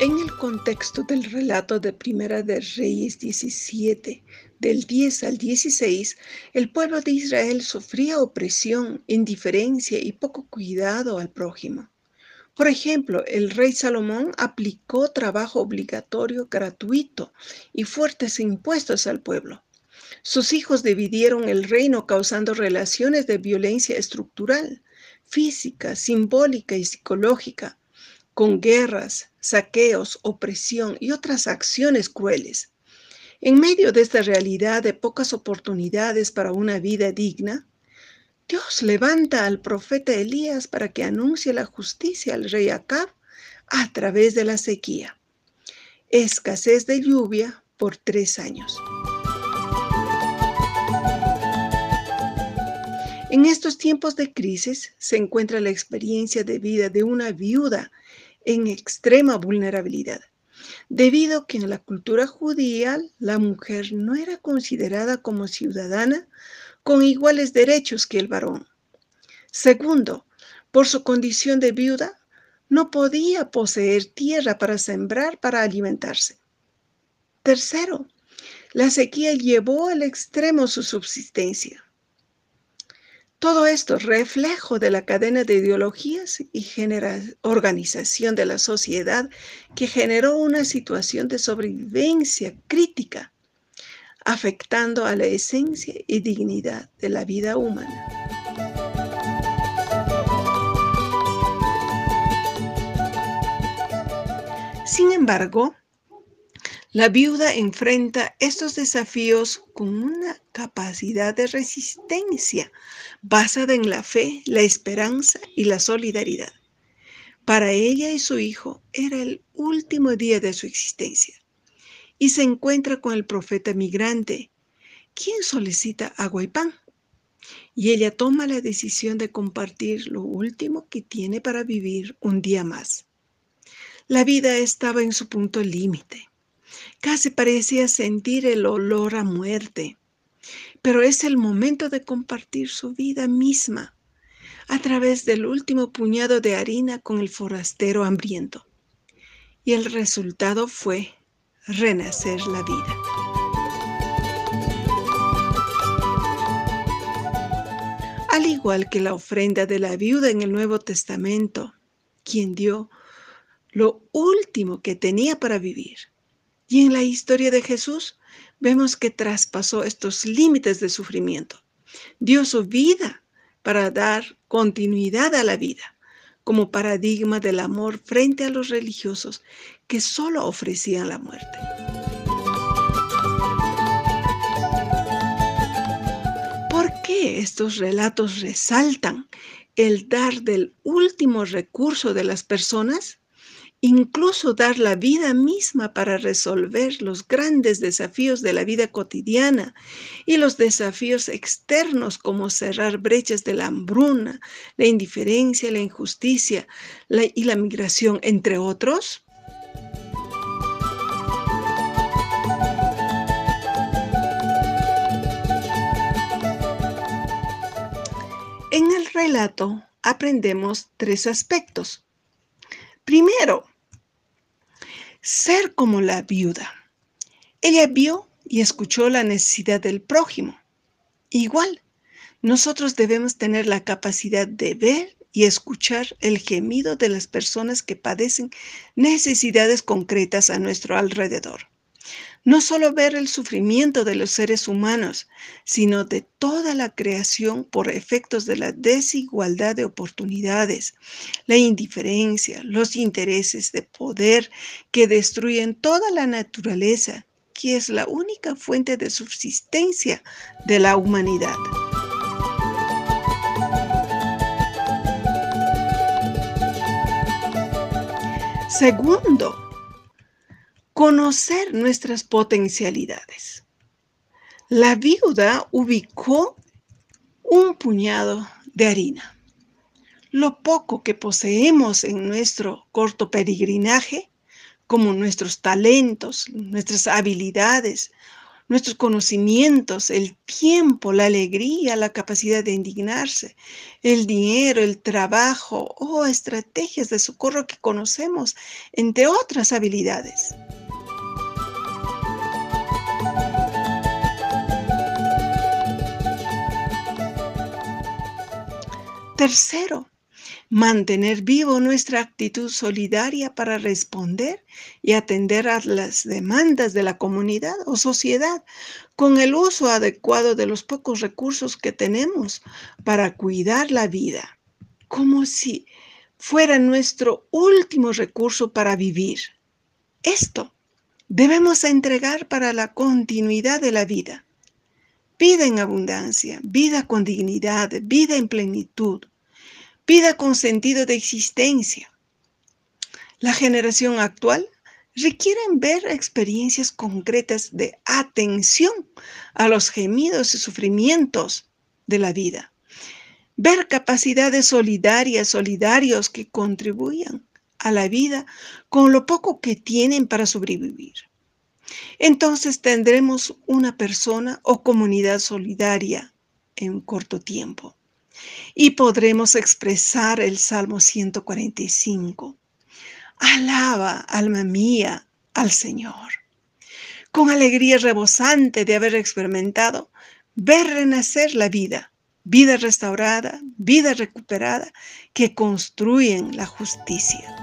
En el contexto del relato de Primera de Reyes 17, del 10 al 16, el pueblo de Israel sufría opresión, indiferencia y poco cuidado al prójimo. Por ejemplo, el rey Salomón aplicó trabajo obligatorio gratuito y fuertes impuestos al pueblo. Sus hijos dividieron el reino causando relaciones de violencia estructural, física, simbólica y psicológica, con guerras, saqueos, opresión y otras acciones crueles. En medio de esta realidad de pocas oportunidades para una vida digna, Dios levanta al profeta Elías para que anuncie la justicia al rey Acab a través de la sequía. Escasez de lluvia por tres años. En estos tiempos de crisis se encuentra la experiencia de vida de una viuda en extrema vulnerabilidad, debido a que en la cultura judía la mujer no era considerada como ciudadana con iguales derechos que el varón. Segundo, por su condición de viuda, no podía poseer tierra para sembrar para alimentarse. Tercero, la sequía llevó al extremo su subsistencia. Todo esto reflejo de la cadena de ideologías y organización de la sociedad que generó una situación de sobrevivencia crítica, afectando a la esencia y dignidad de la vida humana. Sin embargo, la viuda enfrenta estos desafíos con una capacidad de resistencia basada en la fe, la esperanza y la solidaridad. Para ella y su hijo era el último día de su existencia y se encuentra con el profeta migrante, quien solicita agua y pan. Y ella toma la decisión de compartir lo último que tiene para vivir un día más. La vida estaba en su punto límite Casi parecía sentir el olor a muerte. Pero es el momento de compartir su vida misma a través del último puñado de harina con el forastero hambriento. Y el resultado fue renacer la vida. Al igual que la ofrenda de la viuda en el Nuevo Testamento, quien dio lo último que tenía para vivir, y en la historia de Jesús vemos que traspasó estos límites de sufrimiento. Dio su vida para dar continuidad a la vida como paradigma del amor frente a los religiosos que solo ofrecían la muerte. ¿Por qué estos relatos resaltan el dar del último recurso de las personas? Incluso dar la vida misma para resolver los grandes desafíos de la vida cotidiana y los desafíos externos como cerrar brechas de la hambruna, la indiferencia, la injusticia y la migración, entre otros? En el relato aprendemos tres aspectos. Primero, ser como la viuda. Ella vio y escuchó la necesidad del prójimo. Igual, nosotros debemos tener la capacidad de ver y escuchar el gemido de las personas que padecen necesidades concretas a nuestro alrededor no solo ver el sufrimiento de los seres humanos, sino de toda la creación por efectos de la desigualdad de oportunidades, la indiferencia, los intereses de poder que destruyen toda la naturaleza, que es la única fuente de subsistencia de la humanidad. Segundo, conocer nuestras potencialidades. La viuda ubicó un puñado de harina. Lo poco que poseemos en nuestro corto peregrinaje, como nuestros talentos, nuestras habilidades, nuestros conocimientos, el tiempo, la alegría, la capacidad de indignarse, el dinero, el trabajo o estrategias de socorro que conocemos, entre otras habilidades. Tercero, mantener vivo nuestra actitud solidaria para responder y atender a las demandas de la comunidad o sociedad con el uso adecuado de los pocos recursos que tenemos para cuidar la vida, como si fuera nuestro último recurso para vivir. Esto debemos entregar para la continuidad de la vida. Vida en abundancia, vida con dignidad, vida en plenitud, vida con sentido de existencia. La generación actual requiere ver experiencias concretas de atención a los gemidos y sufrimientos de la vida. Ver capacidades solidarias, solidarios que contribuyan a la vida con lo poco que tienen para sobrevivir. Entonces tendremos una persona o comunidad solidaria en corto tiempo y podremos expresar el Salmo 145. Alaba, alma mía, al Señor. Con alegría rebosante de haber experimentado, ver renacer la vida, vida restaurada, vida recuperada, que construyen la justicia.